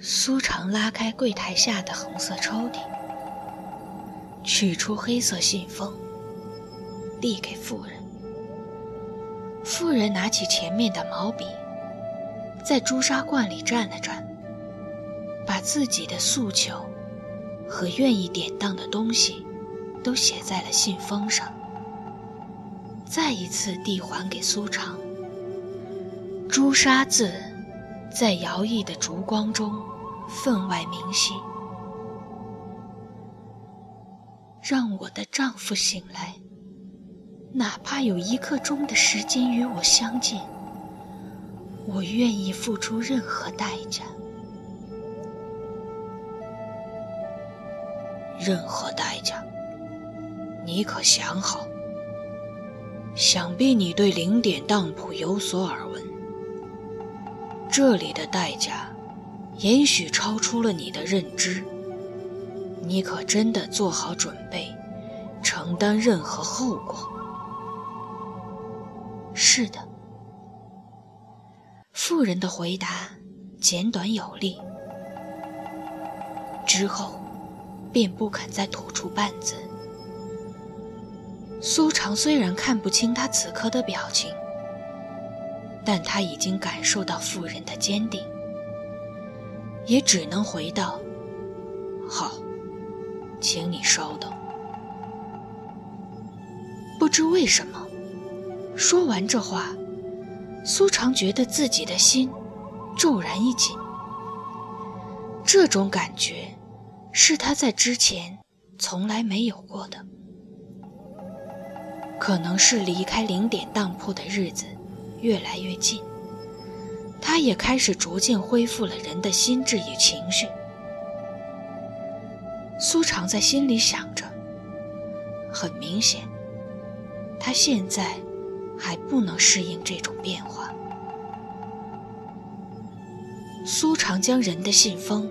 苏长拉开柜台下的红色抽屉，取出黑色信封，递给妇人。妇人拿起前面的毛笔，在朱砂罐里蘸了蘸，把自己的诉求和愿意典当的东西都写在了信封上，再一次递还给苏长。朱砂字在摇曳的烛光中分外明晰。让我的丈夫醒来，哪怕有一刻钟的时间与我相见，我愿意付出任何代价。任何代价？你可想好？想必你对零点当铺有所耳闻。这里的代价，也许超出了你的认知。你可真的做好准备，承担任何后果？是的。妇人的回答简短有力，之后便不肯再吐出半字。苏长虽然看不清他此刻的表情。但他已经感受到妇人的坚定，也只能回道：“好，请你稍等。”不知为什么，说完这话，苏长觉得自己的心骤然一紧。这种感觉是他在之前从来没有过的，可能是离开零点当铺的日子。越来越近，他也开始逐渐恢复了人的心智与情绪。苏长在心里想着，很明显，他现在还不能适应这种变化。苏长将人的信封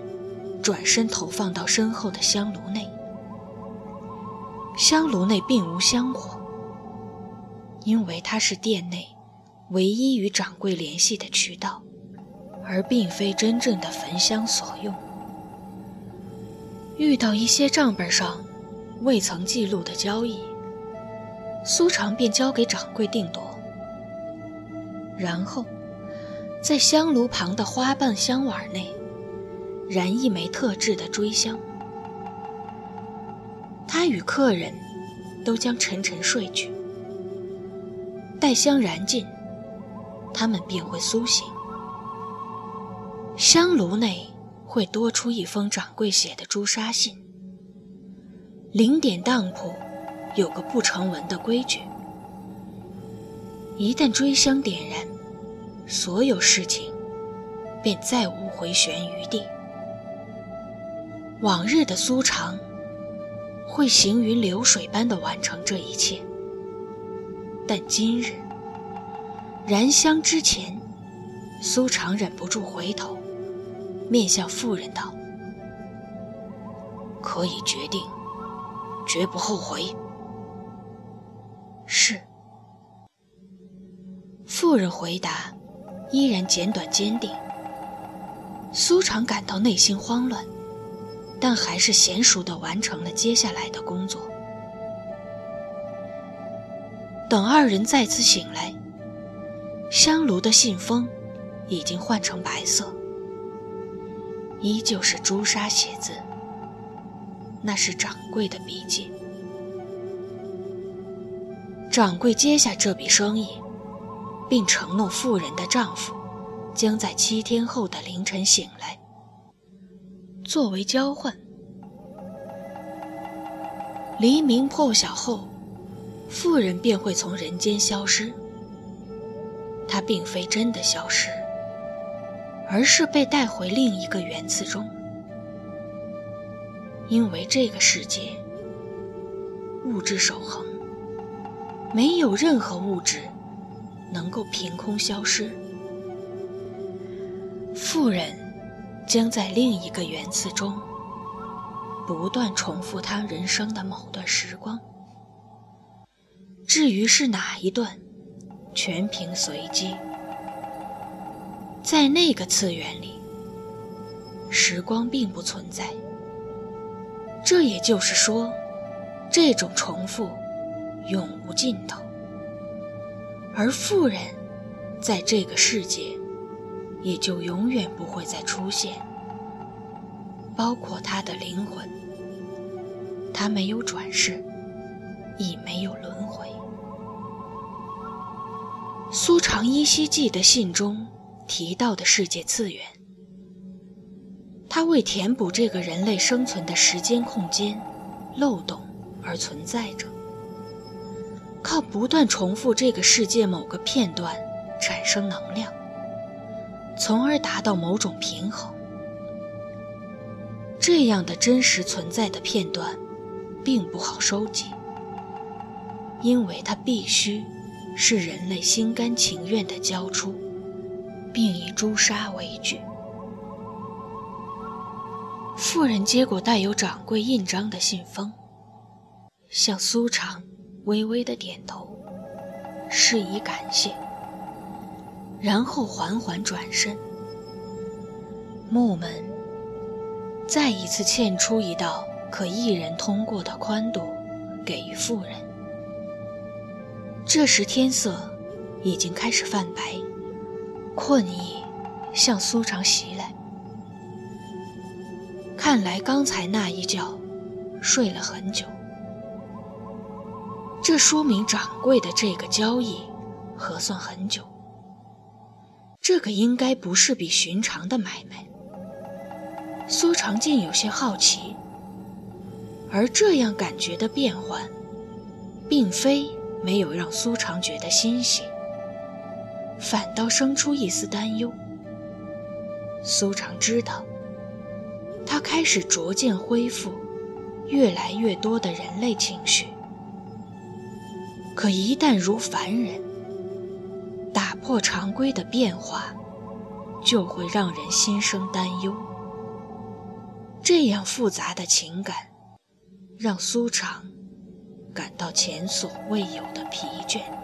转身投放到身后的香炉内，香炉内并无香火，因为它是殿内。唯一与掌柜联系的渠道，而并非真正的焚香所用。遇到一些账本上未曾记录的交易，苏长便交给掌柜定夺，然后在香炉旁的花瓣香碗内燃一枚特制的追香。他与客人都将沉沉睡去，待香燃尽。他们便会苏醒。香炉内会多出一封掌柜写的朱砂信。零点当铺有个不成文的规矩：一旦追香点燃，所有事情便再无回旋余地。往日的苏长会行云流水般的完成这一切，但今日。燃香之前，苏长忍不住回头，面向妇人道：“可以决定，绝不后悔。”是。妇人回答，依然简短坚定。苏长感到内心慌乱，但还是娴熟地完成了接下来的工作。等二人再次醒来。香炉的信封已经换成白色，依旧是朱砂写字，那是掌柜的笔迹。掌柜接下这笔生意，并承诺妇人的丈夫将在七天后的凌晨醒来。作为交换，黎明破晓后，妇人便会从人间消失。他并非真的消失，而是被带回另一个原子中。因为这个世界物质守恒，没有任何物质能够凭空消失。富人将在另一个原子中不断重复他人生的某段时光。至于是哪一段？全凭随机。在那个次元里，时光并不存在。这也就是说，这种重复永无尽头。而富人在这个世界也就永远不会再出现，包括他的灵魂。他没有转世，亦没有轮回。苏长依稀记得信中提到的世界次元，它为填补这个人类生存的时间空间漏洞而存在着，靠不断重复这个世界某个片段产生能量，从而达到某种平衡。这样的真实存在的片段，并不好收集，因为它必须。是人类心甘情愿的交出，并以朱砂为据。妇人接过带有掌柜印章的信封，向苏长微微的点头，示意感谢，然后缓缓转身。木门再一次嵌出一道可一人通过的宽度，给予妇人。这时天色已经开始泛白，困意向苏长袭来。看来刚才那一觉睡了很久，这说明掌柜的这个交易核算很久。这个应该不是比寻常的买卖。苏长进有些好奇，而这样感觉的变换，并非。没有让苏长觉得欣喜，反倒生出一丝担忧。苏长知道，他开始逐渐恢复越来越多的人类情绪，可一旦如凡人，打破常规的变化，就会让人心生担忧。这样复杂的情感，让苏长。感到前所未有的疲倦。